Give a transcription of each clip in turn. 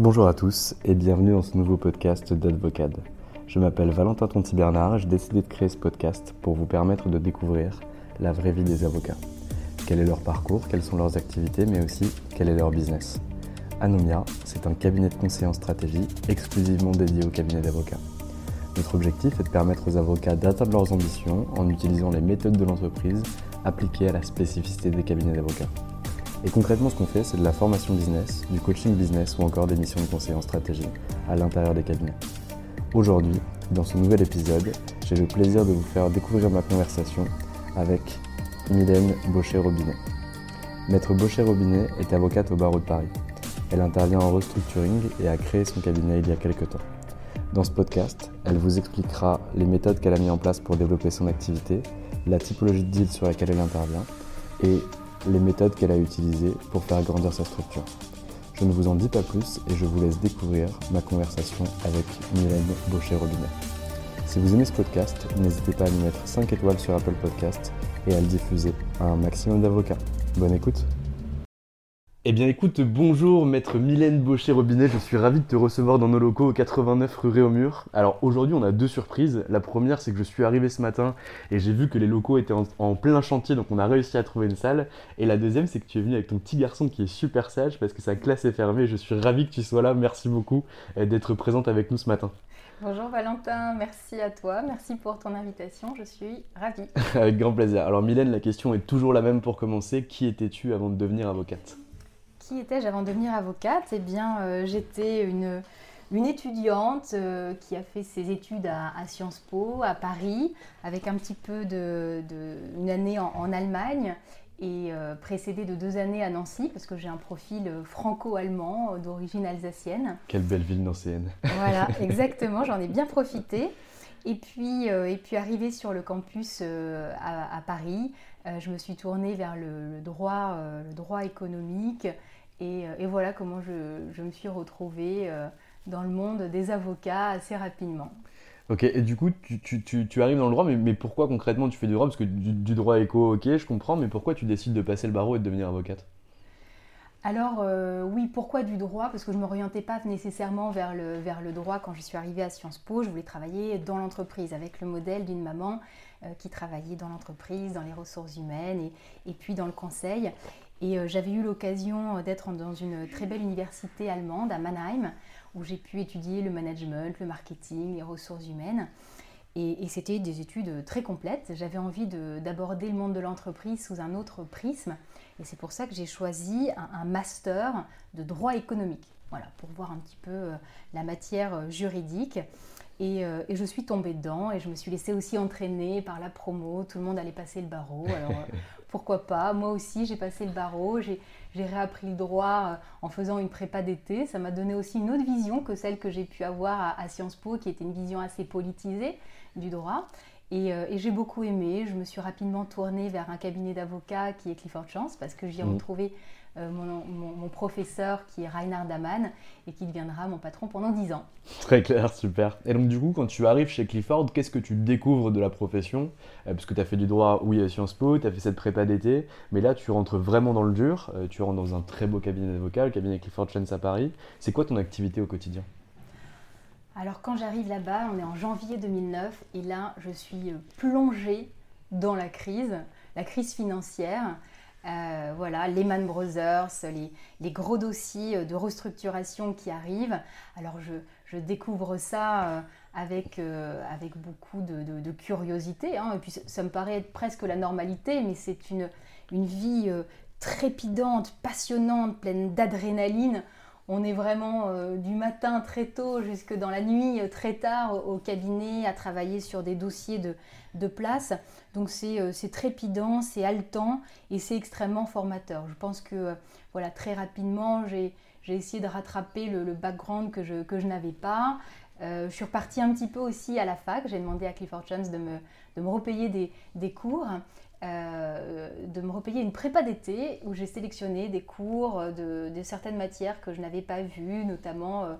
Bonjour à tous et bienvenue dans ce nouveau podcast d'Advocade. Je m'appelle Valentin Tonti-Bernard et j'ai décidé de créer ce podcast pour vous permettre de découvrir la vraie vie des avocats. Quel est leur parcours, quelles sont leurs activités, mais aussi quel est leur business. Anomia, c'est un cabinet de conseil en stratégie exclusivement dédié au cabinet d'avocats. Notre objectif est de permettre aux avocats d'atteindre leurs ambitions en utilisant les méthodes de l'entreprise appliquées à la spécificité des cabinets d'avocats. Et concrètement, ce qu'on fait, c'est de la formation business, du coaching business ou encore des missions de conseil en stratégie à l'intérieur des cabinets. Aujourd'hui, dans ce nouvel épisode, j'ai le plaisir de vous faire découvrir ma conversation avec Mylène Baucher-Robinet. Maître Baucher-Robinet est avocate au barreau de Paris. Elle intervient en restructuring et a créé son cabinet il y a quelques temps. Dans ce podcast, elle vous expliquera les méthodes qu'elle a mises en place pour développer son activité, la typologie de deal sur laquelle elle intervient et les méthodes qu'elle a utilisées pour faire grandir sa structure. Je ne vous en dis pas plus et je vous laisse découvrir ma conversation avec Mylène Baucher-Robinet. Si vous aimez ce podcast, n'hésitez pas à lui mettre 5 étoiles sur Apple Podcast et à le diffuser à un maximum d'avocats. Bonne écoute eh bien écoute, bonjour maître Mylène Baucher-Robinet, je suis ravi de te recevoir dans nos locaux au 89 rue Réaumur. Alors aujourd'hui on a deux surprises. La première c'est que je suis arrivé ce matin et j'ai vu que les locaux étaient en, plein chantier donc on a réussi à trouver une salle. Et la deuxième c'est que tu es venu avec ton petit garçon qui est super sage parce que sa classe est fermée. Je suis ravi que tu sois là, merci beaucoup euh, d'être présente avec nous ce matin. Bonjour Valentin, merci à toi, merci pour ton invitation, je suis ravie. avec grand plaisir. Alors Mylène, la question est toujours la même pour commencer. Qui étais-tu avant de devenir avocate? Qui étais-je avant de devenir avocate? Eh bien, euh, j'étais une, une étudiante euh, qui a fait ses études à, Sciences Po, à Paris, avec un petit peu de, une année en, Allemagne et euh, précédée de deux années à Nancy, parce que j'ai un profil franco-allemand d'origine alsacienne. Quelle belle ville nancéenne Voilà, exactement, j'en ai bien profité. Et puis, et puis arrivée sur le campus à, Paris, je me suis tournée vers le, droit, le droit économique euh, et, voilà comment je, me suis retrouvée euh, dans le monde des avocats assez rapidement. Ok, et du coup, tu, arrives dans le droit, mais, pourquoi concrètement tu fais du droit? Parce que du, droit éco, ok, je comprends, mais pourquoi tu décides de passer le barreau et de devenir avocate? Alors euh, oui, pourquoi du droit? Parce que je ne m'orientais pas nécessairement vers le, vers le droit quand je suis arrivée à Sciences Po. Je voulais travailler dans l'entreprise avec le modèle d'une maman qui travaillait dans l'entreprise, dans les ressources humaines et, et, puis dans le conseil. Et euh, j'avais eu l'occasion euh, d'être dans une très belle université allemande à Mannheim, où j'ai pu étudier le management, le marketing, les ressources humaines. Et, c'était des études très complètes. J'avais envie d'aborder le monde de l'entreprise sous un autre prisme. Et c'est pour ça que j'ai choisi un, master de droit économique. Voilà, pour voir un petit peu euh, la matière juridique. Et, je suis tombée dedans et je me suis laissée aussi entraîner par la promo. Tout le monde allait passer le barreau. pourquoi pas Moi aussi, j'ai passé le barreau, j'ai réappris le droit euh, en faisant une prépa d'été. Ça m'a donné aussi une autre vision que celle que j'ai pu avoir à, Sciences Po, qui était une vision assez politisée du droit. Euh, et, j'ai beaucoup aimé. Je me suis rapidement tournée vers un cabinet d'avocats qui est Clifford Chance, parce que j'y ai mmh. retrouvé mon, professeur qui est Reinhard Daman et qui deviendra mon patron pendant 10 ans. Très clair, super. Et donc du coup, quand tu arrives chez Clifford, qu'est-ce que tu découvres de la profession? Parce que tu as fait du droit, oui, à Sciences Po, tu as fait cette prépa d'été, mais là tu rentres vraiment dans le dur, tu rentres dans un très beau cabinet d'avocat, le cabinet Clifford Chance à Paris. C'est quoi ton activité au quotidien? Alors quand j'arrive là-bas, on est en janvier 2009 et là je suis plongée dans la crise, la crise financière. Euh, voilà, Lehman Brothers, les, gros dossiers de restructuration qui arrivent. Alors je, découvre ça euh, avec, euh, avec beaucoup de, curiosité. Hein. Et puis ça, me paraît être presque la normalité, mais c'est une, une vie trépidante, passionnante, pleine d'adrénaline. On est vraiment euh, du matin très tôt jusque dans la nuit euh, très tard au, cabinet à travailler sur des dossiers de, place. Donc euh, c'est trépidant, c'est haletant et c'est extrêmement formateur. Je pense que voilà, très rapidement, j'ai essayé de rattraper le, background que je, que je n'avais pas. je suis repartie un petit peu aussi à la fac. J'ai demandé à Clifford Chance de me, de me repayer des, des cours. Euh, de me repayer une prépa d'été où j'ai sélectionné des cours de, certaines matières que je n'avais pas vues, notamment, euh,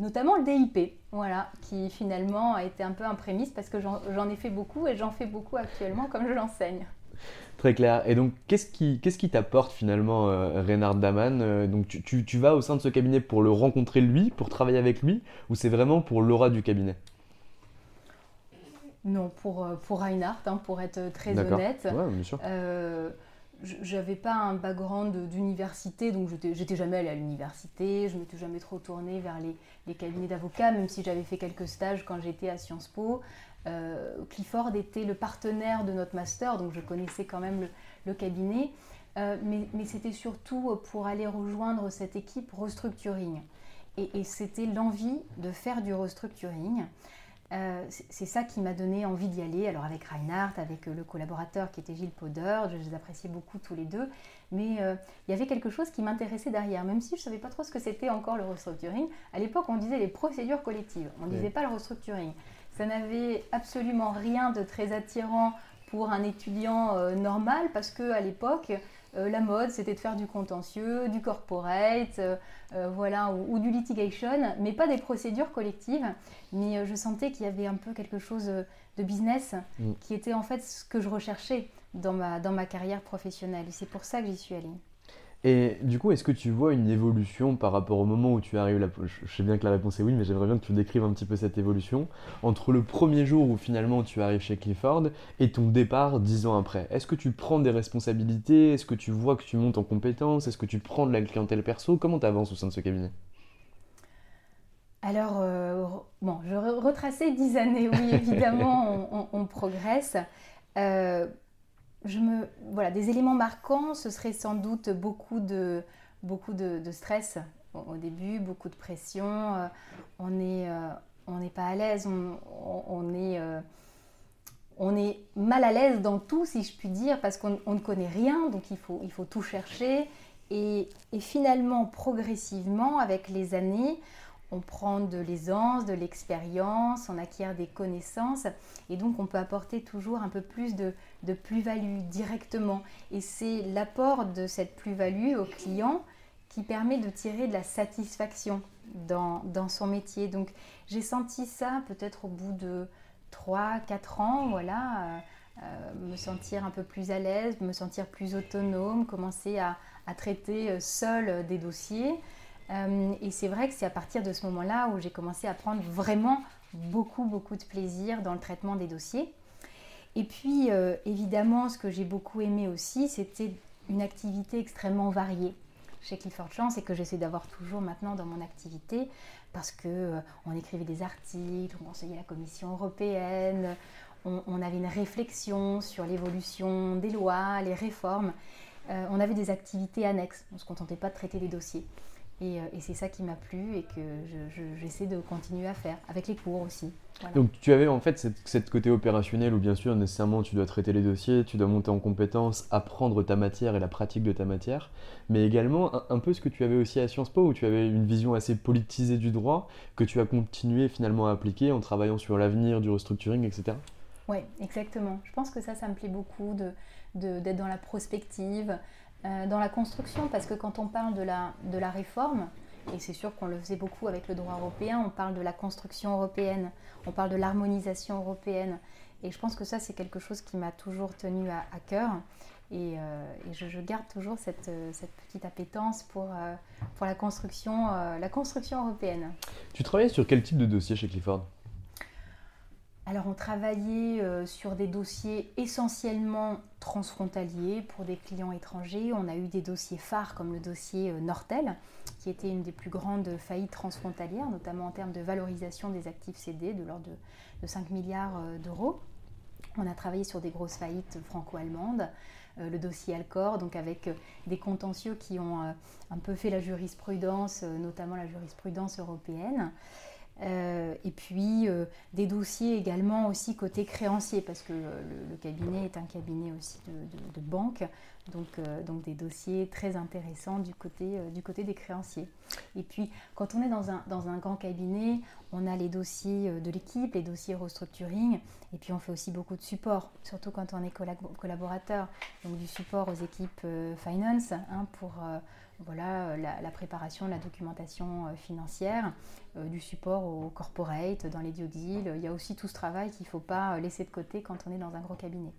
notamment le DIP, voilà, qui finalement a été un peu un prémisse parce que j'en ai fait beaucoup et j'en fais beaucoup actuellement comme je l'enseigne. Très clair. Et donc, qu'est-ce qui t'apporte finalement euh, Reynard Daman Donc, tu, tu, vas au sein de ce cabinet pour le rencontrer lui, pour travailler avec lui, ou c'est vraiment pour l'aura du cabinet? Non, pour, euh, pour Reinhardt, hein, pour être très honnête. Ouais, bien sûr. Euh, j'avais pas un background d'université, donc j'étais jamais allée à l'université, je m'étais jamais trop tournée vers les, cabinets d'avocats, même si j'avais fait quelques stages quand j'étais à Sciences Po. Euh, Clifford était le partenaire de notre master, donc je connaissais quand même le, cabinet, mais, c'était surtout pour aller rejoindre cette équipe restructuring. et c'était l'envie de faire du restructuring. Euh, c'est ça qui m'a donné envie d'y aller. Alors avec Reinhardt, avec euh, le collaborateur qui était Gilles Poder, je les appréciais beaucoup tous les deux. Mais euh, il y avait quelque chose qui m'intéressait derrière, même si je ne savais pas trop ce que c'était encore le restructuring. À l'époque, on disait les procédures collectives, on ne disait pas le restructuring. Ça n'avait absolument rien de très attirant pour un étudiant normal parce que à l'époque, euh, la mode, c'était de faire du contentieux, du corporate, euh, euh, voilà, ou, du litigation, mais pas des procédures collectives. Mais je sentais qu'il y avait un peu quelque chose de business mm. qui était en fait ce que je recherchais dans ma, dans ma carrière professionnelle. Et c'est pour ça que j'y suis allée. Et du coup, est-ce que tu vois une évolution par rapport au moment où tu arrives là? Je sais bien que la réponse est oui, mais j'aimerais bien que tu décrives un petit peu cette évolution entre le premier jour où finalement tu arrives chez Clifford et ton départ dix ans après. Est-ce que tu prends des responsabilités? Est-ce que tu vois que tu montes en compétences? Est-ce que tu prends de la clientèle perso? Comment tu avances au sein de ce cabinet? Alors, euh, bon, je retraçais dix années, oui, évidemment, on, progresse. Euh, je me, voilà, des éléments marquants, ce serait sans doute beaucoup de, stress au, début, beaucoup de pression. Euh, on n'est euh, on n'est pas à l'aise, on, on, est, euh, on est mal à l'aise dans tout, si je puis dire, parce qu'on ne connaît rien, donc il faut, tout chercher. Et, finalement, progressivement, avec les années, on prend de l'aisance, de l'expérience, on acquiert des connaissances et donc on peut apporter toujours un peu plus de, plus-value directement. Et c'est l'apport de cette plus-value au client qui permet de tirer de la satisfaction dans, son métier. Donc j'ai senti ça peut-être au bout de 3-4 ans, voilà, euh, euh, me sentir un peu plus à l'aise, me sentir plus autonome, commencer à, à traiter euh, seul des dossiers. Euh, et c'est vrai que c'est à partir de ce moment-là où j'ai commencé à prendre vraiment beaucoup, beaucoup de plaisir dans le traitement des dossiers. Et puis, euh, évidemment, ce que j'ai beaucoup aimé aussi, c'était une activité extrêmement variée chez Clifford Chance et que j'essaie d'avoir toujours maintenant dans mon activité parce que euh, on écrivait des articles, on enseignait la Commission européenne, on, on avait une réflexion sur l'évolution des lois, les réformes. on avait des activités annexes, on ne se contentait pas de traiter les dossiers. Euh, et, c'est ça qui m'a plu et que j'essaie de continuer à faire, avec les cours aussi. Donc tu avais en fait cette, côté opérationnel où bien sûr nécessairement tu dois traiter les dossiers, tu dois monter en compétences, apprendre ta matière et la pratique de ta matière, mais également un, peu ce que tu avais aussi à Sciences Po où tu avais une vision assez politisée du droit que tu as continué finalement à appliquer en travaillant sur l'avenir du restructuring, etc. Oui, exactement. Je pense que ça, ça me plaît beaucoup d'être de, d'être dans la prospective, dans la construction, parce que quand on parle de la, de la réforme, et c'est sûr qu'on le faisait beaucoup avec le droit européen, on parle de la construction européenne, on parle de l'harmonisation européenne. Et je pense que ça, c'est quelque chose qui m'a toujours tenu à, cœur. Et, euh, je, garde toujours cette, euh, cette petite appétence pour, euh, pour la, construction, la construction européenne. Tu travaillais sur quel type de dossier chez Clifford? Alors on travaillait sur des dossiers essentiellement transfrontaliers pour des clients étrangers. On a eu des dossiers phares comme le dossier Nortel, qui était une des plus grandes faillites transfrontalières, notamment en termes de valorisation des actifs cédés de l'ordre de, de 5 milliards d'euros. On a travaillé sur des grosses faillites franco-allemandes, euh, le dossier Alcor, donc avec euh, des contentieux qui ont euh, un peu fait la jurisprudence, notamment la jurisprudence européenne. Et puis des dossiers également aussi côté créancier, parce que le, cabinet est un cabinet aussi de banque, donc, euh, donc des dossiers très intéressants du côté, euh, du côté des créanciers. Et puis quand on est dans un, dans un grand cabinet, on a les dossiers euh, de l'équipe, les dossiers restructuring, et puis on fait aussi beaucoup de support, surtout quand on est collaborateur. Donc du support aux équipes finance hein, pour voilà, la, préparation la documentation financière, du support au corporate, dans les due deals. Il y a aussi tout ce travail qu'il ne faut pas laisser de côté quand on est dans un gros cabinet.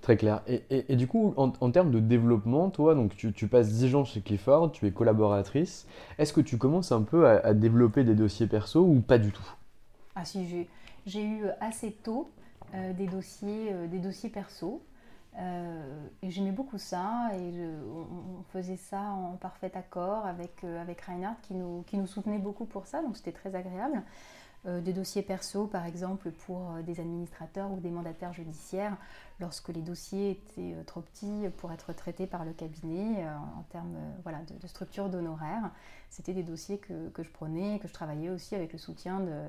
Très clair. Et, du coup, en, termes de développement, toi, donc tu, passes 10 ans chez Clifford, tu es collaboratrice. Est-ce que tu commences un peu à, développer des dossiers perso ou pas du tout? Ah si, j'ai eu assez tôt euh, des, dossiers, euh, des dossiers perso. Euh, et j'aimais beaucoup ça. Et on, faisait ça en parfait accord avec, avec Reinhardt qui nous, qui nous soutenait beaucoup pour ça. Donc c'était très agréable. Euh, des dossiers perso, par exemple, pour euh, des administrateurs ou des mandataires judiciaires, lorsque les dossiers étaient euh, trop petits pour être traités par le cabinet en termes voilà, de, structure d'honoraires. C'était des dossiers que, que, je prenais et que je travaillais aussi avec le soutien de,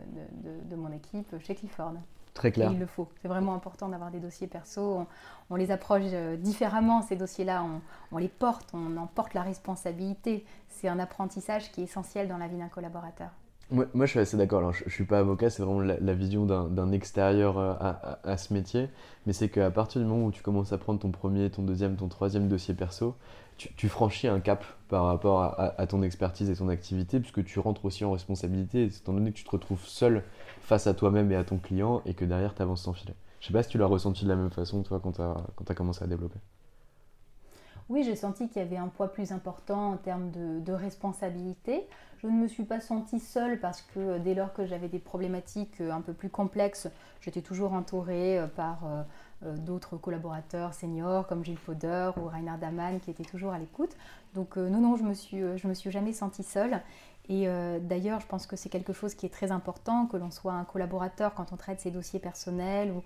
de, mon équipe chez Clifford. Très clair. il le faut. C'est vraiment important d'avoir des dossiers perso. On, les approche différemment, ces dossiers-là. On, on, les porte, on en porte la responsabilité. C'est un apprentissage qui est essentiel dans la vie d'un collaborateur. Moi, je suis assez d'accord. Alors, je, ne suis pas avocat, c'est vraiment la, vision d'un extérieur euh, à, ce métier. Mais c'est qu'à partir du moment où tu commences à prendre ton premier, ton deuxième, ton troisième dossier perso, tu, franchis un cap par rapport à, ton expertise et ton activité, puisque tu rentres aussi en responsabilité, étant donné que tu te retrouves seul face à toi-même et à ton client, et que derrière, tu avances sans filet. Je sais pas si tu l'as ressenti de la même façon, toi, quand tu as, commencé à développer. Oui, j'ai senti qu'il y avait un poids plus important en termes de, responsabilité. Je ne me suis pas sentie seule parce que euh, dès lors que j'avais des problématiques euh, un peu plus complexes, j'étais toujours entourée euh, par d'autres collaborateurs seniors comme Gilles Fauder ou Reinhard Daman qui étaient toujours à l'écoute. Donc non, non, je je me suis jamais sentie seule. Et d'ailleurs, je pense que c'est quelque chose qui est très important, que l'on soit un collaborateur quand on traite ses dossiers personnels ou,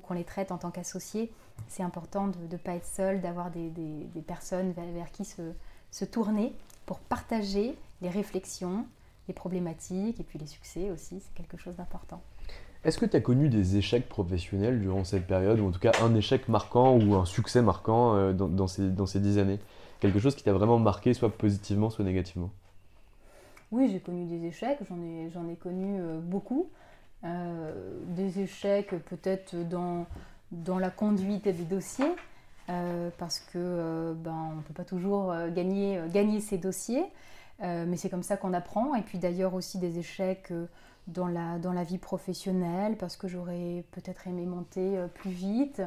qu'on les traite en tant qu'associé. C'est important de ne pas être seul, d'avoir des, personnes vers, qui se, se tourner pour partager les réflexions, les problématiques et puis les succès aussi, c'est quelque chose d'important. Est-ce que tu as connu des échecs professionnels durant cette période, ou en tout cas un échec marquant ou un succès marquant euh, dans, ces, dans ces dix années? Quelque chose qui t'a vraiment marqué, soit positivement, soit négativement? Oui, j'ai connu des échecs, j'en ai, j'en ai connu euh, beaucoup. Euh, des échecs peut-être dans, dans la conduite des dossiers, parce que ben, on ne peut pas toujours gagner, gagner ses dossiers. Euh, mais c'est comme ça qu'on apprend. Et puis d'ailleurs aussi des échecs euh, dans la, dans la vie professionnelle, parce que j'aurais peut-être aimé monter euh, plus vite,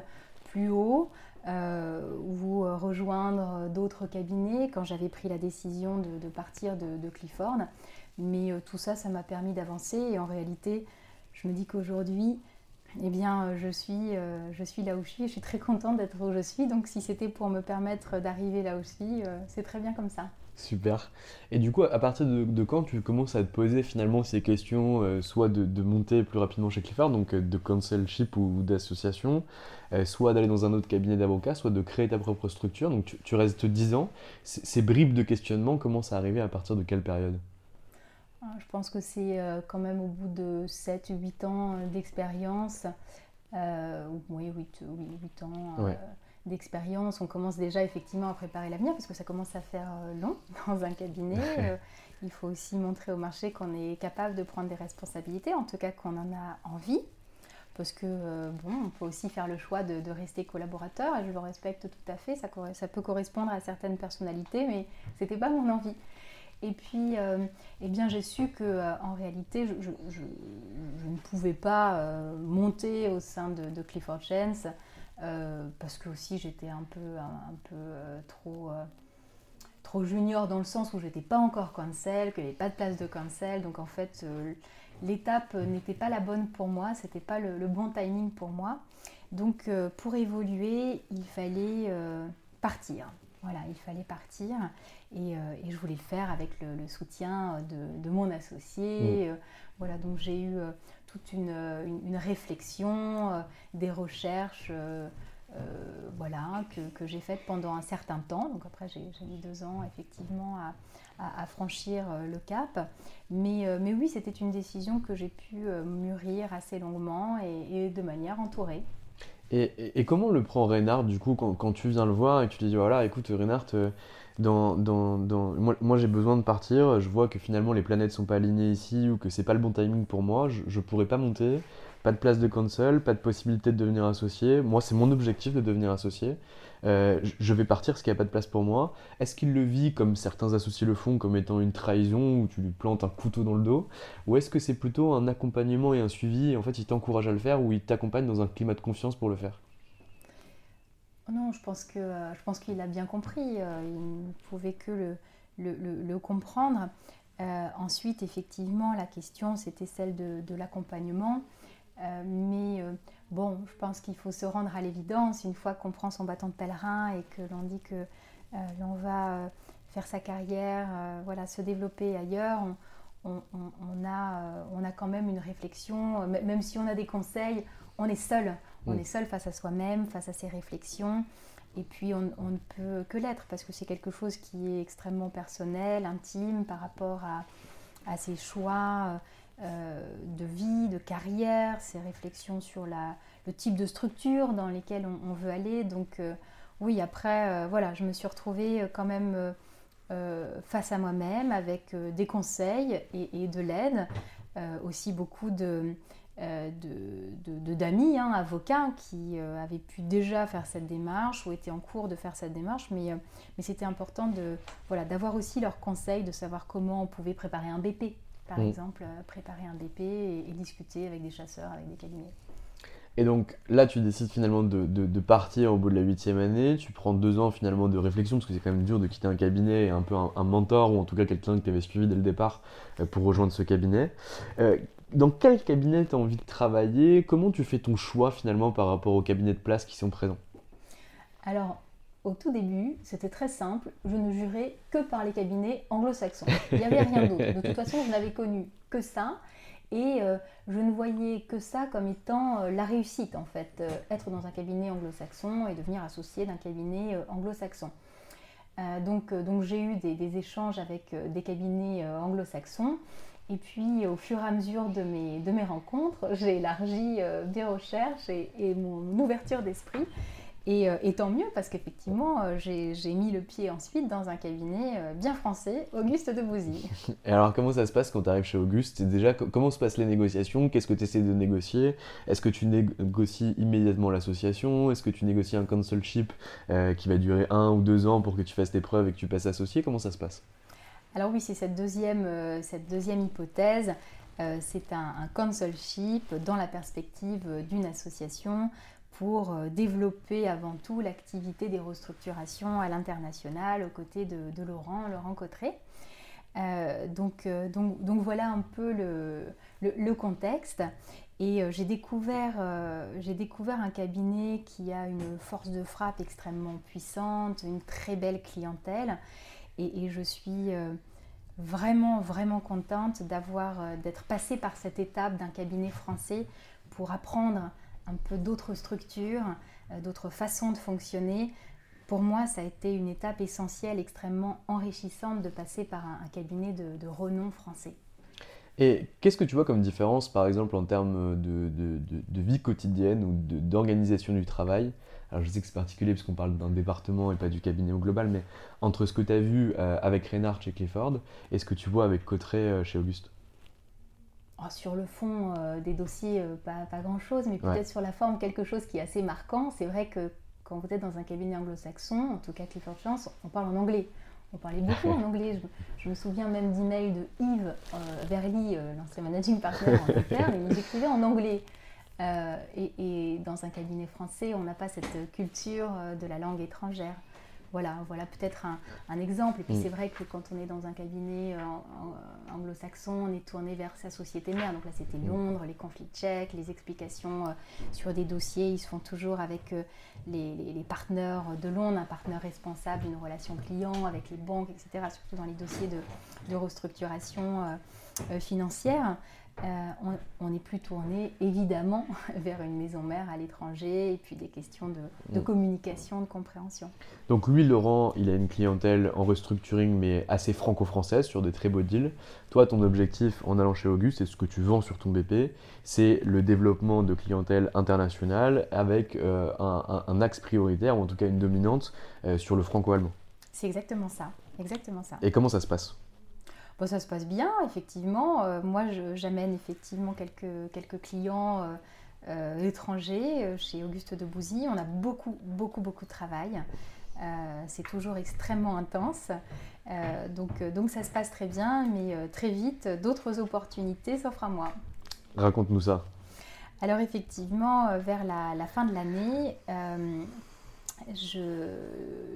plus haut, ou rejoindre d'autres cabinets quand j'avais pris la décision de, partir de, de, Clifford. Mais tout ça, ça m'a permis d'avancer. Et en réalité, je me dis qu'aujourd'hui, eh bien, je suis, je suis là où je suis je suis très contente d'être où je suis. Donc, si c'était pour me permettre d'arriver là où je suis, c'est très bien comme ça. Super. Et du coup, à partir de, quand tu commences à te poser finalement ces questions, euh, soit de, monter plus rapidement chez Clifford, donc euh, de consulship ou, d'association, euh, soit d'aller dans un autre cabinet d'avocat, soit de créer ta propre structure. Donc tu, restes 10 ans. ces bribes de questionnement commencent à arriver à partir de quelle période? Je pense que c'est quand même au bout de 7-8 ans d'expérience. oui, 8, 8 ans d'expérience, on commence déjà effectivement à préparer l'avenir parce que ça commence à faire euh, long dans un cabinet. Euh, il faut aussi montrer au marché qu'on est capable de prendre des responsabilités, en tout cas qu'on en a envie. parce que bon, on peut aussi faire le choix de, rester collaborateur et je le respecte tout à fait. Ça, ça peut correspondre à certaines personnalités, mais c'était pas mon envie. Et puis, eh bien, j'ai su que en réalité, je, ne pouvais pas monter au sein de, Clifford Chance parce que aussi j'étais un peu, un, peu trop trop junior dans le sens où j'étais pas encore cancel, qu'il n'y avait pas de place de cancel. Donc en fait, euh, l'étape n'était pas la bonne pour moi, c'était pas le, bon timing pour moi. Donc euh, pour évoluer, il fallait euh, partir. Voilà, il fallait partir et, je voulais le faire avec le, soutien de, mon associé. Mmh. voilà, donc j'ai eu toute une, une réflexion, des recherches. Euh, voilà, que, j'ai faite pendant un certain temps. Donc après, j'ai mis deux ans effectivement à, franchir euh, le cap. Mais, euh, mais oui, c'était une décision que j'ai pu mûrir assez longuement et, de manière entourée. Et, comment le prend Reynard du coup quand, tu viens le voir et tu lui dis voilà, écoute Reynard, dans, dans, dans... moi, j'ai besoin de partir, je vois que finalement les planètes sont pas alignées ici ou que c'est pas le bon timing pour moi, je, je pourrais pas monter pas de place de console, pas de possibilité de devenir associé. Moi, c'est mon objectif de devenir associé. Euh, je vais partir parce qu'il n'y a pas de place pour moi. Est-ce qu'il le vit comme certains associés le font, comme étant une trahison où tu lui plantes un couteau dans le dos? Ou est-ce que c'est plutôt un accompagnement et un suivi et en fait il t'encourage à le faire ou il t'accompagne dans un climat de confiance pour le faire? Non, je pense que je pense qu'il a bien compris. Euh, il ne pouvait que le, comprendre. Euh, ensuite, effectivement, la question c'était celle de l'accompagnement. Euh, mais euh, bon, je pense qu'il faut se rendre à l'évidence une fois qu'on prend son bâton de pèlerin et que l'on dit que euh, l'on va faire sa carrière, voilà, se développer ailleurs. On, a, on a quand même une réflexion, même si on a des conseils, on est seul. On mm. est seul face à soi-même, face à ses réflexions. Et puis on, ne peut que l'être parce que c'est quelque chose qui est extrêmement personnel, intime par rapport à, à ses choix, de vie, de carrière, ses réflexions sur la, le type de structure dans lesquelles on, veut aller. Donc euh, oui, après, euh, voilà, je me suis retrouvée quand même face à moi-même avec des conseils et, de l'aide, aussi beaucoup de d'amis, hein, avocats, qui avaient pu déjà faire cette démarche ou étaient en cours de faire cette démarche, mais, mais c'était important de voilà d'avoir aussi leurs conseils, de savoir comment on pouvait préparer un BP, par mm. exemple, euh, préparer un BP et, discuter avec des chasseurs, avec des cabinets. Et donc là, tu décides finalement de, de, partir au bout de la huitième année. Tu prends deux ans finalement de réflexion, parce que c'est quand même dur de quitter un cabinet et un peu un, mentor, ou en tout cas quelqu'un que tu avais suivi dès le départ euh, pour rejoindre ce cabinet. Euh, dans quel cabinet tu as envie de travailler? Comment tu fais ton choix finalement par rapport aux cabinets de place qui sont présents? Alors, au tout début, c'était très simple. Je ne jurais que par les cabinets anglo-saxons. Il n'y avait rien d'autre. De toute façon, je n'avais connu que ça. Et euh, je ne voyais que ça comme étant euh, la réussite, en fait. Euh, être dans un cabinet anglo-saxon et devenir associé d'un cabinet anglo-saxon. donc donc j'ai eu des, échanges avec des cabinets anglo-saxons. Et puis, au fur et à mesure de mes, de mes rencontres, j'ai élargi mes recherches et, et mon ouverture d'esprit. Euh, et, tant mieux parce qu'effectivement, euh, j'ai mis le pied ensuite dans un cabinet euh, bien français, Auguste de Bouzy. Et alors, comment ça se passe quand tu arrives chez Auguste? Déjà, comment se passent les négociations? Qu'est-ce que tu essaies de négocier? Est-ce que tu négocies immédiatement l'association? Est-ce que tu négocies un consulship qui va durer un ou deux ans pour que tu fasses tes preuves et que tu passes associé? Comment ça se passe? Alors oui, c'est cette deuxième, cette deuxième hypothèse. c'est un, un consulship dans la perspective d'une association pour euh, développer avant tout l'activité des restructurations à l'international aux côtés de, Laurent, Laurent Cotteret. Euh, donc, euh, donc, donc, voilà un peu le, le, contexte. Et j'ai découvert, j'ai découvert un cabinet qui a une force de frappe extrêmement puissante, une très belle clientèle. Et, et je suis vraiment, vraiment contente d'être passée par cette étape d'un cabinet français pour apprendre un peu d'autres structures, euh, d'autres façons de fonctionner. Pour moi, ça a été une étape essentielle, extrêmement enrichissante de passer par un, cabinet de, renom français. Et qu'est-ce que tu vois comme différence, par exemple, en termes de, vie quotidienne ou d'organisation du travail? Alors, je sais que c'est particulier puisqu'on parle d'un département et pas du cabinet au global, mais entre ce que tu as vu euh, avec Reynard chez Clifford et ce que tu vois avec Cotteret euh, chez Auguste? Oh, sur le fond des dossiers, pas, pas grand-chose, mais peut-être sur la forme, quelque chose qui est assez marquant. C'est vrai que quand vous êtes dans un cabinet anglo-saxon, en tout cas Clifford Chance, on parle en anglais. On parlait beaucoup en anglais. Je, me souviens même d'emails de Yves euh, Verly, euh, l'ancien managing partner en Angleterre, il nous écrivait en anglais. Euh, et, dans un cabinet français, on n'a pas cette culture de la langue étrangère. Voilà, voilà peut-être un, exemple. Et puis mm. c'est vrai que quand on est dans un cabinet anglo-saxon, on est tourné vers sa société mère. Donc là, c'était mm. Londres, les conflits tchèques, les explications sur des dossiers, ils se font toujours avec les, partenaires de Londres, un partenaire responsable d'une relation client avec les banques, etc., surtout dans les dossiers de, restructuration euh, euh, financière. Euh, on, est plus tourné évidemment vers une maison mère à l'étranger et puis des questions de, mm. communication, de compréhension. Donc lui, Laurent, il a une clientèle en restructuring mais assez franco-française sur des très beaux deals. Toi, ton objectif en allant chez Auguste et ce que tu vends sur ton BP, c'est le développement de clientèle internationale avec euh, un, axe prioritaire ou en tout cas une dominante euh, sur le franco-allemand. C'est exactement ça, exactement ça. Et comment ça se passe? Bon, ça se passe bien, effectivement. Euh, moi, j'amène effectivement quelques, quelques clients euh, euh, étrangers chez Auguste de Bouzy. On a beaucoup, beaucoup, beaucoup de travail. c'est toujours extrêmement intense. donc, donc ça se passe très bien, mais très vite, d'autres opportunités s'offrent à moi. Raconte-nous ça. Alors effectivement, vers la, fin de l'année, je,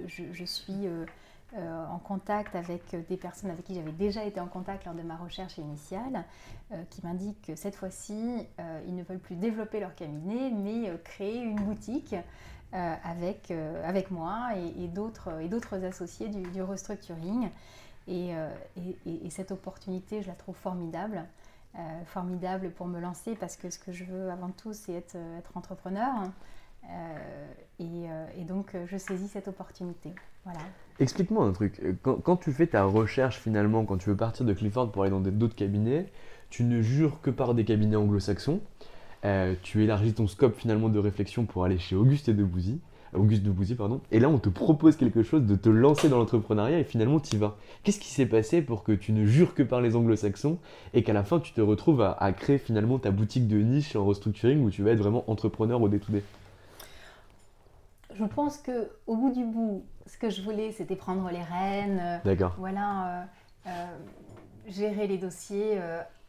je, je, suis euh, en contact avec des personnes avec qui j'avais déjà été en contact lors de ma recherche initiale, euh, qui m'indiquent que cette fois-ci, euh, ils ne veulent plus développer leur cabinet, mais créer une boutique avec, avec moi et, et d'autres associés du, restructuring. Et, et, cette opportunité, je la trouve formidable. formidable pour me lancer parce que ce que je veux avant tout, c'est être entrepreneur. Et, donc, je saisis cette opportunité. Voilà. Explique-moi un truc. Quand, tu fais ta recherche finalement, quand tu veux partir de Clifford pour aller dans d'autres cabinets, tu ne jures que par des cabinets anglo-saxons. Euh, tu élargis ton scope finalement de réflexion pour aller chez Auguste de Bouzy. Auguste de Bouzy, pardon. Et là, on te propose quelque chose de te lancer dans l'entrepreneuriat et finalement, tu y vas. Qu'est-ce qui s'est passé pour que tu ne jures que par les anglo-saxons et qu'à la fin, tu te retrouves à, créer finalement ta boutique de niche en restructuring où tu vas être vraiment entrepreneur au day-to-day Je pense que au bout du bout, ce que je voulais, c'était prendre les rênes. Euh, D'accord. Voilà, euh, euh, gérer les dossiers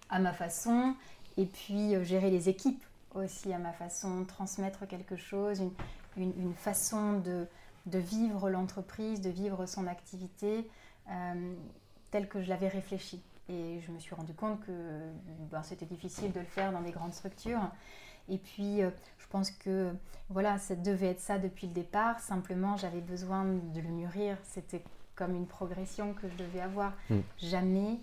à ma façon et puis gérer les équipes aussi à ma façon, transmettre quelque chose, une, façon de, vivre l'entreprise, de vivre son activité telle que je l'avais réfléchi. Et je me suis rendu compte que ben, c'était difficile de le faire dans des grandes structures. Et puis, euh, je pense que voilà, ça devait être ça depuis le départ. Simplement, j'avais besoin de le mûrir. C'était comme une progression que je devais avoir. Mm. Jamais,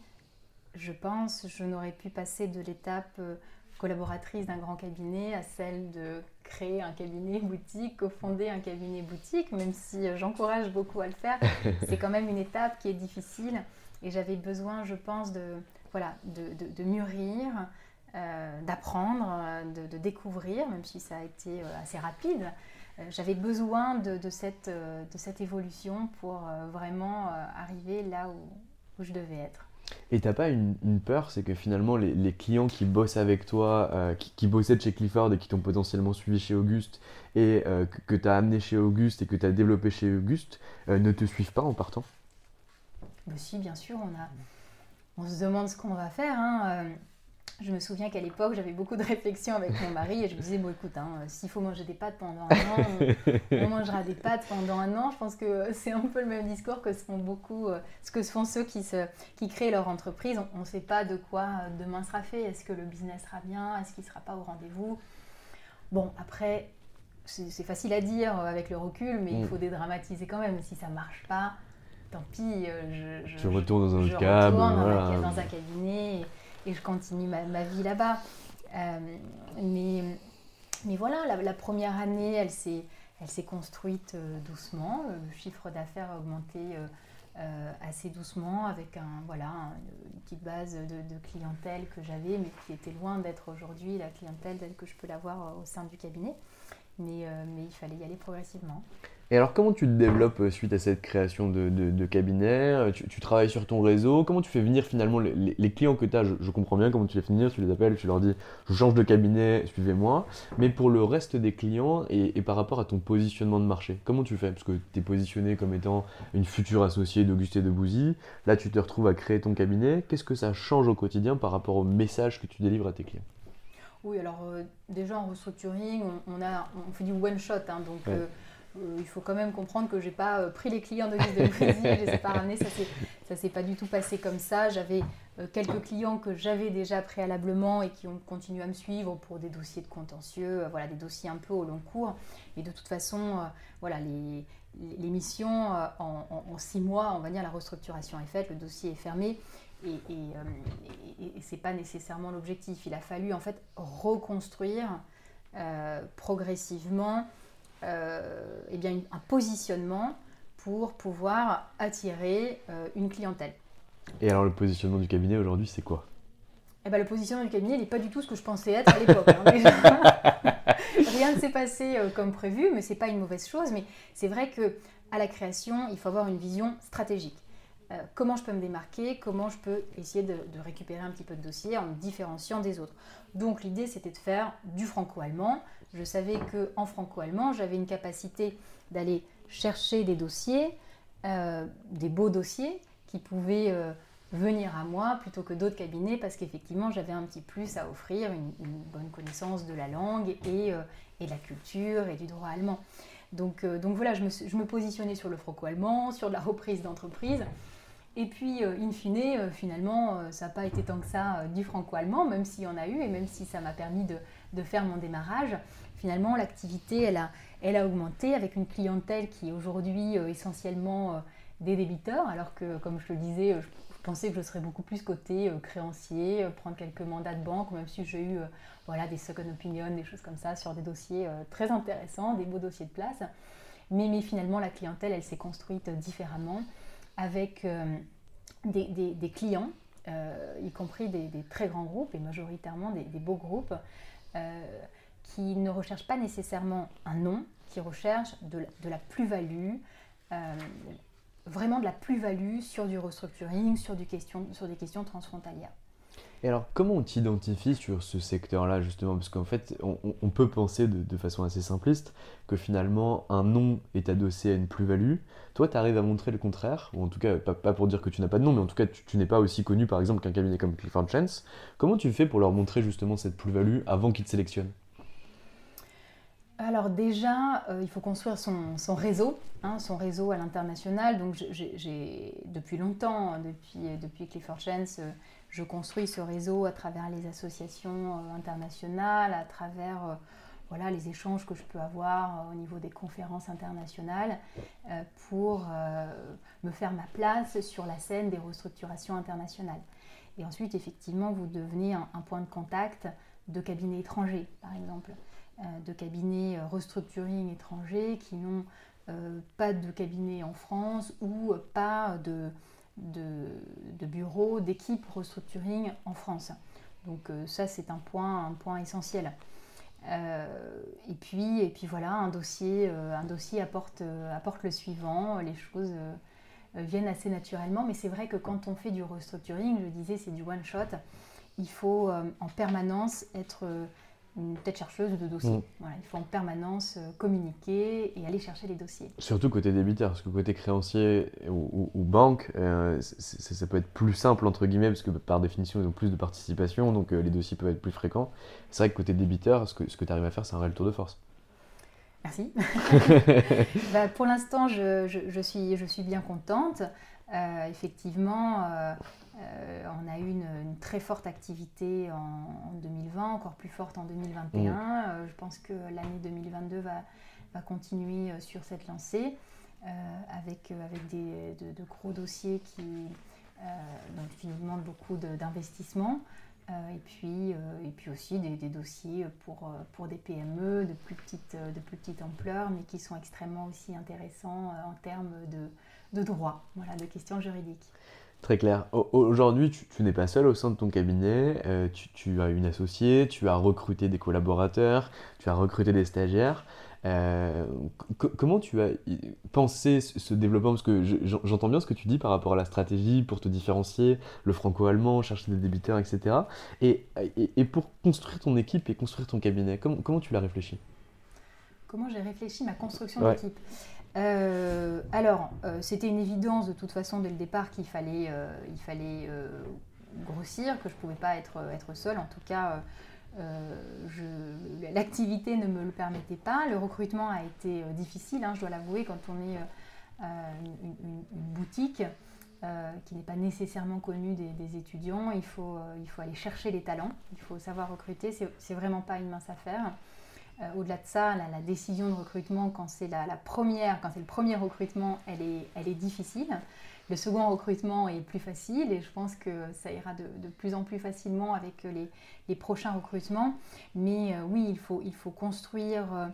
je pense, je n'aurais pu passer de l'étape euh, collaboratrice d'un grand cabinet à celle de créer un cabinet boutique, cofonder un cabinet boutique, même si euh, j'encourage beaucoup à le faire. C'est quand même une étape qui est difficile. Et j'avais besoin, je pense, de, voilà, de, de, de mûrir, euh, d'apprendre, euh, de, découvrir, même si ça a été euh, assez rapide. J'avais besoin de, cette, de cette évolution pour vraiment arriver là où, je devais être. Et t'as pas une, peur, c'est que finalement les, clients qui bossent avec toi, qui, qui, bossaient chez Clifford et qui t'ont potentiellement suivi chez Auguste et que, tu as amené chez Auguste et que tu as développé chez Auguste, ne te suivent pas en partant? Mais Si, bien sûr, on, a, on se demande ce qu'on va faire. Hein, je me souviens qu'à l'époque, j'avais beaucoup de réflexions avec mon mari et je me disais, bon écoute, hein, s'il faut manger des pâtes pendant un an, on, mangera des pâtes pendant un an. Je pense que c'est un peu le même discours que se font beaucoup, euh, ce que font ceux qui, se, qui créent leur entreprise. On ne sait pas de quoi euh, demain sera fait. Est-ce que le business sera bien? Est-ce qu'il ne sera pas au rendez-vous? Bon, après, c'est facile à dire euh, avec le recul, mais il mm. faut dédramatiser quand même. Si ça ne marche pas, tant pis. Je, je, tu retournes dans un, cab, dans, dans un cabinet et je continue ma, vie là-bas. Euh, mais, mais voilà, la, première année, elle s'est, elle s'est construite euh, doucement. Le chiffre d'affaires a augmenté euh, assez doucement avec un, voilà, une petite base de, clientèle que j'avais, mais qui était loin d'être aujourd'hui la clientèle telle que je peux l'avoir au sein du cabinet. Mais, mais il fallait y aller progressivement. Et alors, comment tu te développes euh, suite à cette création de, de, cabinet? Euh, tu, travailles sur ton réseau Comment tu fais venir finalement les, clients que tu as je, comprends bien comment tu les fais venir, tu les appelles, tu leur dis je change de cabinet, suivez-moi. Mais pour le reste des clients et, par rapport à ton positionnement de marché, comment tu fais? Parce que tu es positionné comme étant une future associée d'Augustin de Bouzy. Là, tu te retrouves à créer ton cabinet. Qu'est-ce que ça change au quotidien par rapport au message que tu délivres à tes clients? Oui, alors euh, déjà en restructuring, on, a, on fait du one-shot. Hein, donc. Euh, il faut quand même comprendre que j'ai pas euh, pris les clients de Guise de Brésil, je les ai pas ramenés, ça s'est pas du tout passé comme ça. J'avais euh, quelques clients que j'avais déjà préalablement et qui ont continué à me suivre pour des dossiers de contentieux, voilà, des dossiers un peu au long cours. Et de toute façon, voilà, les, les missions en, six mois, on va dire, la restructuration est faite, le dossier est fermé. Et, et, et, c'est pas nécessairement l'objectif. Il a fallu en fait reconstruire progressivement euh, eh bien, un positionnement pour pouvoir attirer euh, une clientèle. Et alors le positionnement du cabinet aujourd'hui, c'est quoi? Eh ben, le positionnement du cabinet n'est pas du tout ce que je pensais être à l'époque. Hein, Rien ne s'est passé euh, comme prévu, mais ce n'est pas une mauvaise chose. Mais c'est vrai que à la création, il faut avoir une vision stratégique. Comment je peux me démarquer Comment je peux essayer de, de, récupérer un petit peu de dossier en me différenciant des autres Donc l'idée, c'était de faire du franco-allemand, je savais qu'en franco-allemand, j'avais une capacité d'aller chercher des dossiers, euh, des beaux dossiers qui pouvaient euh, venir à moi plutôt que d'autres cabinets parce qu'effectivement j'avais un petit plus à offrir, une, bonne connaissance de la langue et, euh, et, de la culture et du droit allemand. Donc, voilà, je me, je me, positionnais sur le franco-allemand, sur la reprise d'entreprise. Et puis, in fine, finalement, ça n'a pas été tant que ça du franco-allemand, même s'il y en a eu et même si ça m'a permis de, faire mon démarrage, finalement l'activité elle a, elle a augmenté avec une clientèle qui est aujourd'hui euh, essentiellement euh, des débiteurs, alors que comme je le disais, euh, je, pensais que je serais beaucoup plus côté créancier, prendre quelques mandats de banque, même si j'ai eu voilà, des second opinion, des choses comme ça sur des dossiers très intéressants, des beaux dossiers de place. Mais, mais finalement la clientèle elle s'est construite différemment avec des, des, clients, y compris des, très grands groupes et majoritairement des, beaux groupes euh, qui ne recherchent pas nécessairement un nom, qui recherchent de, la plus-value, euh, vraiment de la plus-value sur du restructuring, sur des questions transfrontalières. Et alors, comment on t'identifie sur ce secteur-là, justement? Parce qu'en fait, on, peut penser de, façon assez simpliste que finalement, un nom est adossé à une plus-value. Toi, tu arrives à montrer le contraire, ou en tout cas, pas, pour dire que tu n'as pas de nom, mais en tout cas, tu, n'es pas aussi connu, par exemple, qu'un cabinet comme Clifford Chance. Comment tu fais pour leur montrer justement cette plus-value avant qu'ils te sélectionnent? Alors déjà, euh, il faut construire son, réseau, hein, son réseau à l'international. Donc j'ai depuis longtemps, depuis, Clifford Chance, euh, je construis ce réseau à travers les associations euh, internationales, à travers euh, voilà, les échanges que je peux avoir euh, au niveau des conférences internationales pour me faire ma place sur la scène des restructurations internationales. Et ensuite, effectivement, vous devenez un, point de contact de cabinets étrangers, par exemple, de cabinets restructuring étrangers qui n'ont pas de cabinet en France ou pas de, de, bureaux, d'équipes restructuring en France. Donc euh, ça, c'est un point, un point essentiel. Euh, et, puis, et puis voilà, un dossier, euh, un dossier apporte, apporte le suivant, les choses viennent assez naturellement, mais c'est vrai que quand on fait du restructuring, je disais, c'est du one-shot, il faut en permanence être une tête chercheuse de dossiers. Mm. il faut en permanence euh, communiquer et aller chercher les dossiers. Surtout côté débiteur, parce que côté créancier ou, banque, euh, ça peut être plus simple entre guillemets, parce que par définition ils ont plus de participation, donc euh, les dossiers peuvent être plus fréquents. C'est vrai que côté débiteur, ce que, ce que tu arrives à faire, c'est un réel tour de force. Merci. Bah, pour l'instant, je, je, suis, je suis bien contente. effectivement, euh, on a eu une, très forte activité en, 2020, encore plus forte en 2021. Mm. Euh, je pense que l'année 2022 va, continuer euh, sur cette lancée avec, avec des, de, gros dossiers qui, nous demandent beaucoup d'investissement. et, puis, et puis aussi des, dossiers pour, pour des PME de plus, petite, de plus petite ampleur, mais qui sont extrêmement aussi intéressants en termes de, de droit, voilà, de questions juridiques. Très clair. Aujourd'hui, tu, n'es pas seul au sein de ton cabinet, euh, tu, as une associée, tu as recruté des collaborateurs, tu as recruté des stagiaires. comment tu as pensé ce développement? Parce que j'entends bien ce que tu dis par rapport à la stratégie pour te différencier, le franco-allemand, chercher des débiteurs, etc. Et, et, pour construire ton équipe et construire ton cabinet, comment, comment tu l'as réfléchi? Comment j'ai réfléchi ma construction d'équipe? Euh, alors, euh, c'était une évidence de toute façon dès le départ qu'il fallait, euh, grossir, que je ne pouvais pas être, être seule. En tout cas, l'activité ne me le permettait pas. Le recrutement a été difficile, hein, je dois l'avouer, quand on est une, boutique. qui n'est pas nécessairement connue des, étudiants, il faut, il faut aller chercher les talents, il faut savoir recruter, c'est vraiment pas une mince affaire. Euh, au-delà de ça, la, décision de recrutement, quand c'est la, première, quand c'est le premier recrutement, elle est, difficile. Le second recrutement est plus facile et je pense que ça ira de, plus en plus facilement avec les, les prochains recrutements. Mais euh, oui, il faut, construire euh,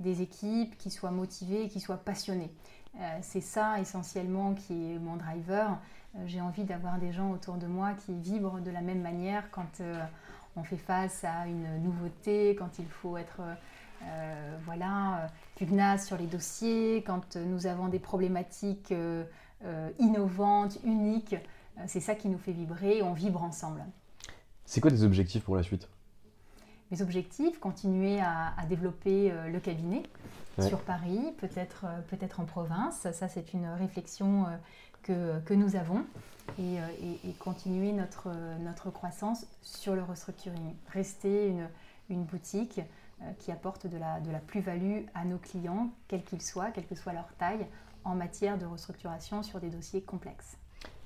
des équipes qui soient motivées qui soient passionnées. c'est ça essentiellement qui est mon driver. J'ai envie d'avoir des gens autour de moi qui vibrent de la même manière quand on fait face à une nouveauté, quand il faut être euh, voilà, euh, pugnace sur les dossiers, quand nous avons des problématiques euh, innovantes, uniques. c'est ça qui nous fait vibrer, on vibre ensemble. C'est quoi tes objectifs pour la suite? Mes objectifs, continuer à, développer le cabinet sur Paris, peut-être peut en province. Ça, c'est une réflexion que, nous avons. Et, et, continuer notre, notre croissance sur le restructuring. Rester une, une boutique euh, qui apporte de la, de la plus-value à nos clients, quels qu'ils soient, quelle que soit leur taille, en matière de restructuration sur des dossiers complexes.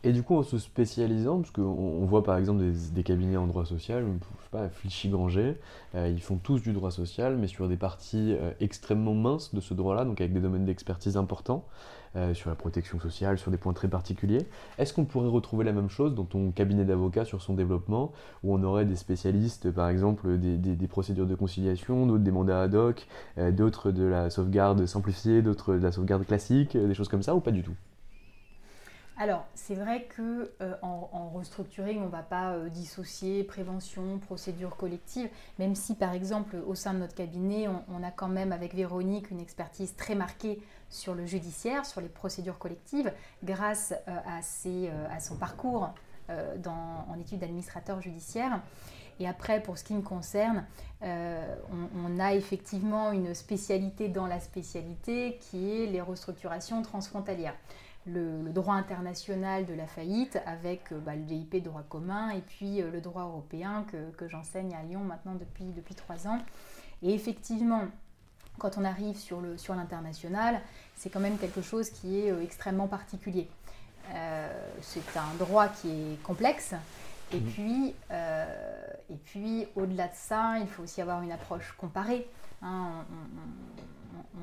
Et du coup, en se spécialisant, parce qu'on on voit par exemple des, cabinets en droit social, je sais pas, Flichy-Granger, euh, ils font tous du droit social, mais sur des parties euh, extrêmement minces de ce droit-là, donc avec des domaines d'expertise importants. Euh, sur la protection sociale, sur des points très particuliers. Est-ce qu'on pourrait retrouver la même chose dans ton cabinet d'avocat sur son développement, où on aurait des spécialistes, par exemple, des, procédures de conciliation, d'autres des mandats ad hoc, euh, d'autres de la sauvegarde simplifiée, d'autres de la sauvegarde classique, euh, des choses comme ça, ou pas du tout? Alors, c'est vrai que euh, en, restructuring, on ne va pas euh, dissocier prévention, procédure collective, même si par exemple au sein de notre cabinet, on, a quand même avec Véronique une expertise très marquée sur le judiciaire, sur les procédures collectives, grâce euh, à, son parcours en études d'administrateur judiciaire. Et après, pour ce qui me concerne, on, a effectivement une spécialité dans la spécialité qui est les restructurations transfrontalières le, droit international de la faillite avec euh, bah, le DIP droit commun et puis euh, le droit européen que, j'enseigne à Lyon maintenant depuis, depuis trois ans. Et effectivement, quand on arrive sur l'international, sur c'est quand même quelque chose qui est euh, extrêmement particulier. c'est un droit qui est complexe. Et mmh. puis, et puis au-delà de ça, il faut aussi avoir une approche comparée. Hein. on,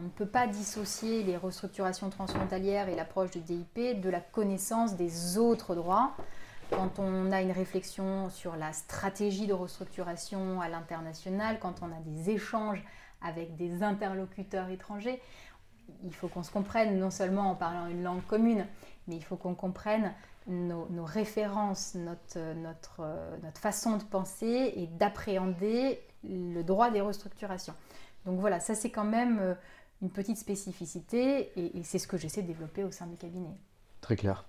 ne peut pas dissocier les restructurations transfrontalières et l'approche du DIP de la connaissance des autres droits. Quand on a une réflexion sur la stratégie de restructuration à l'international, quand on a des échanges avec des interlocuteurs étrangers, il faut qu'on se comprenne non seulement en parlant une langue commune, mais il faut qu'on comprenne nos, références, notre façon de penser et d'appréhender le droit des restructurations. Donc voilà, ça c'est quand même euh, une petite spécificité et, c'est ce que j'essaie de développer au sein du cabinet. Très clair.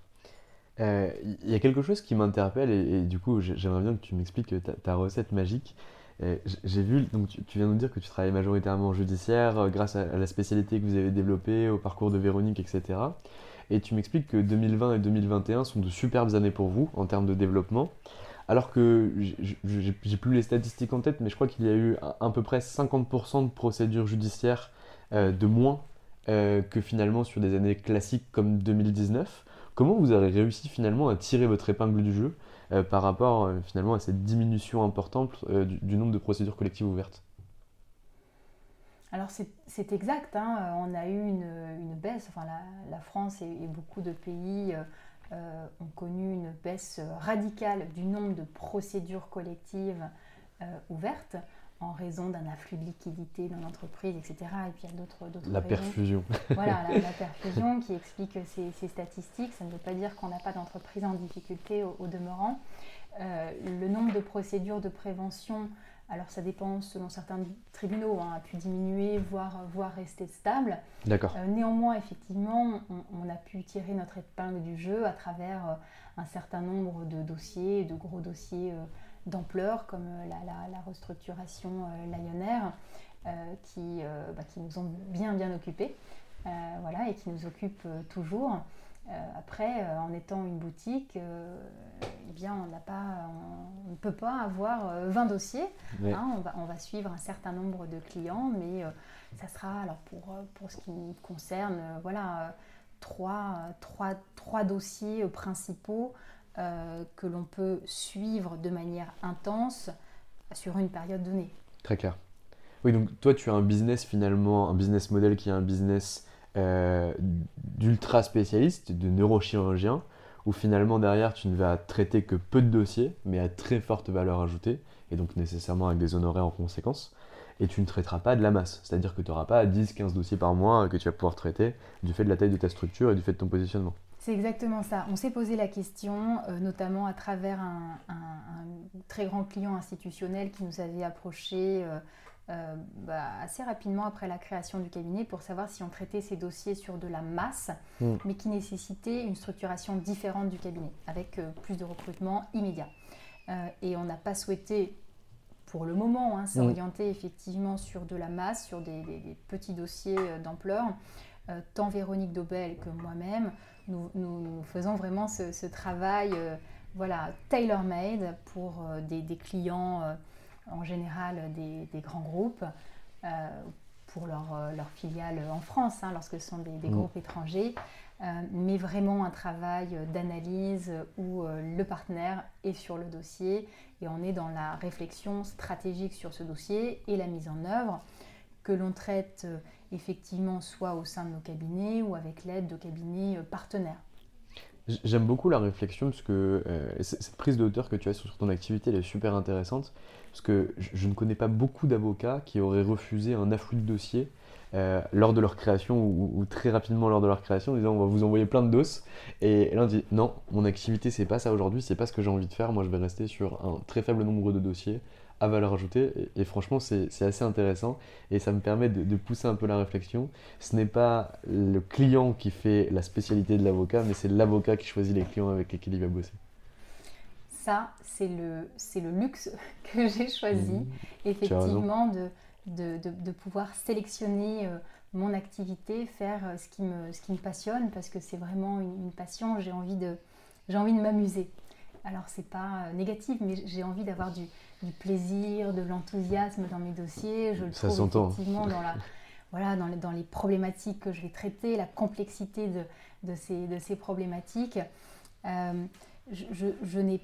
Il euh, y a quelque chose qui m'interpelle et, du coup j'aimerais bien que tu m'expliques ta, recette magique. Euh, j'ai vu, donc tu, viens de nous dire que tu travailles majoritairement en judiciaire grâce à, la spécialité que vous avez développée, au parcours de Véronique, etc. Et tu m'expliques que 2020 et 2021 sont de superbes années pour vous en termes de développement. Alors que j'ai plus les statistiques en tête, mais je crois qu'il y a eu à, peu près 50% de procédures judiciaires euh, de moins euh, que finalement sur des années classiques comme 2019. Comment vous avez réussi finalement à tirer votre épingle du jeu euh, par rapport finalement à cette diminution importante du, nombre de procédures collectives ouvertes? Alors c'est exact, hein. on a eu une, baisse, enfin la, France et, beaucoup de pays euh, ont connu une baisse radicale du nombre de procédures collectives euh, ouvertes en raison d'un afflux de liquidités dans l'entreprise, etc. Et puis il y a d'autres La perfusion. Voilà, la, perfusion qui explique ces, statistiques. Ça ne veut pas dire qu'on n'a pas d'entreprise en difficulté au, demeurant. Euh, le nombre de procédures de prévention Alors ça dépend selon certains tribunaux, hein, a pu diminuer, voire, voire rester stable. D'accord. Euh, néanmoins, effectivement, on, a pu tirer notre épingle du jeu à travers euh, un certain nombre de dossiers, de gros dossiers d'ampleur, comme la, restructuration Lionnaire, qui, bah, qui, nous ont bien bien occupés, voilà, et qui nous occupent toujours. Euh, après, euh, en étant une boutique, euh, eh bien, on n'a pas, on ne peut pas avoir 20 dossiers. Hein. on, va, on, va, suivre un certain nombre de clients, mais ça sera, alors pour, pour ce qui nous concerne, voilà, trois, trois, trois dossiers principaux que l'on peut suivre de manière intense sur une période donnée. Très clair. Oui, donc toi, tu as un business finalement, un business model qui est un business euh, d'ultra spécialistes, de neurochirurgiens, où finalement derrière tu ne vas traiter que peu de dossiers, mais à très forte valeur ajoutée, et donc nécessairement avec des honoraires en conséquence, et tu ne traiteras pas de la masse, c'est-à-dire que tu n'auras pas 10-15 dossiers par mois que tu vas pouvoir traiter du fait de la taille de ta structure et du fait de ton positionnement. C'est exactement ça. On s'est posé la question, euh, notamment à travers un, très grand client institutionnel qui nous avait approché euh, euh, bah, assez rapidement après la création du cabinet pour savoir si on traitait ces dossiers sur de la masse, hmm. mais qui nécessitait une structuration différente du cabinet, avec euh, plus de recrutement immédiat. Euh, et on n'a pas souhaité, pour le moment, hein, s'orienter hmm. effectivement sur de la masse, sur des, petits dossiers d'ampleur. tant Véronique Dobel que moi-même, nous, faisons vraiment ce, travail voilà, tailor-made pour des, clients en général des, grands groupes euh, pour leurs euh, filiales en France, hein, lorsque ce sont des, mm. groupes étrangers, euh, mais vraiment un travail d'analyse où le partenaire est sur le dossier et on est dans la réflexion stratégique sur ce dossier et la mise en œuvre que l'on traite effectivement soit au sein de nos cabinets ou avec l'aide de cabinets partenaires. J'aime beaucoup la réflexion parce que cette prise de hauteur que tu as sur ton activité elle est super intéressante. Parce que je, ne connais pas beaucoup d'avocats qui auraient refusé un afflux de dossiers euh, lors de leur création ou, très rapidement lors de leur création en disant on va vous envoyer plein de doses et là on dit non mon activité c'est pas ça aujourd'hui c'est pas ce que j'ai envie de faire. Moi je vais rester sur un très faible nombre de dossiers à valeur ajoutée. Et, franchement c'est assez intéressant. Et ça me permet de, pousser un peu la réflexion. Ce n'est pas le client qui fait la spécialité de l'avocat mais c'est l'avocat qui choisit les clients avec lesquels il va bosser. Ça, c'est le, le luxe que j'ai choisi, mmh. effectivement, de, de, de, pouvoir sélectionner euh, mon activité, faire euh, ce qui me, ce qui me passionne, parce que c'est vraiment une, passion, j'ai envie de, j'ai envie de m'amuser. Alors, c'est pas euh, négatif, mais j'ai envie d'avoir du, du, plaisir, de l'enthousiasme dans mes dossiers. Je le Ça trouve effectivement dans, la, voilà, dans, les, dans les problématiques que je vais traiter, la complexité de, de, ces, de ces problématiques. je, je, je n'ai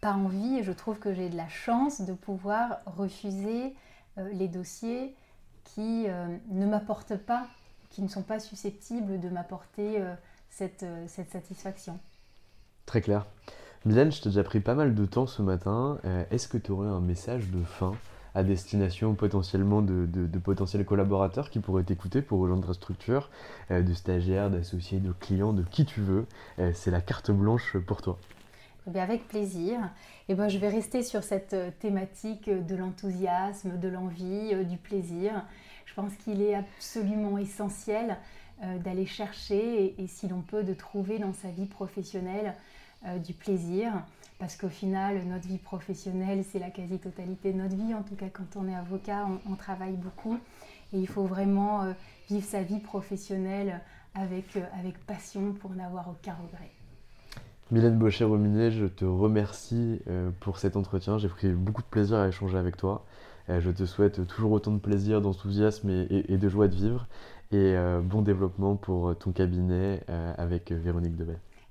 pas envie et je trouve que j'ai de la chance de pouvoir refuser euh, les dossiers qui euh, ne m'apportent pas, qui ne sont pas susceptibles de m'apporter euh, cette, cette, satisfaction. Très clair. Mylène, je t'ai déjà pris pas mal de temps ce matin. Est-ce que tu aurais un message de fin à destination potentiellement de, de, potentiels collaborateurs qui pourraient t'écouter pour rejoindre ta structure, de stagiaires, d'associés, de clients, de qui tu veux? C'est la carte blanche pour toi. Eh avec plaisir. Eh ben, je vais rester sur cette euh, thématique de l'enthousiasme, de l'envie, euh, du plaisir. Je pense qu'il est absolument essentiel euh, d'aller chercher et, si l'on peut, de trouver dans sa vie professionnelle du plaisir. Parce qu'au final, notre vie professionnelle, c'est la quasi-totalité de notre vie. En tout cas, quand on est avocat, on, travaille beaucoup. Et il faut vraiment vivre sa vie professionnelle avec, avec passion pour n'avoir aucun regret. Mylène Baucher-Rominet, je te remercie euh, pour cet entretien. J'ai pris beaucoup de plaisir à échanger avec toi. Euh, je te souhaite toujours autant de plaisir, d'enthousiasme et, de joie de vivre. Et euh, bon développement pour ton cabinet avec Véronique Debel.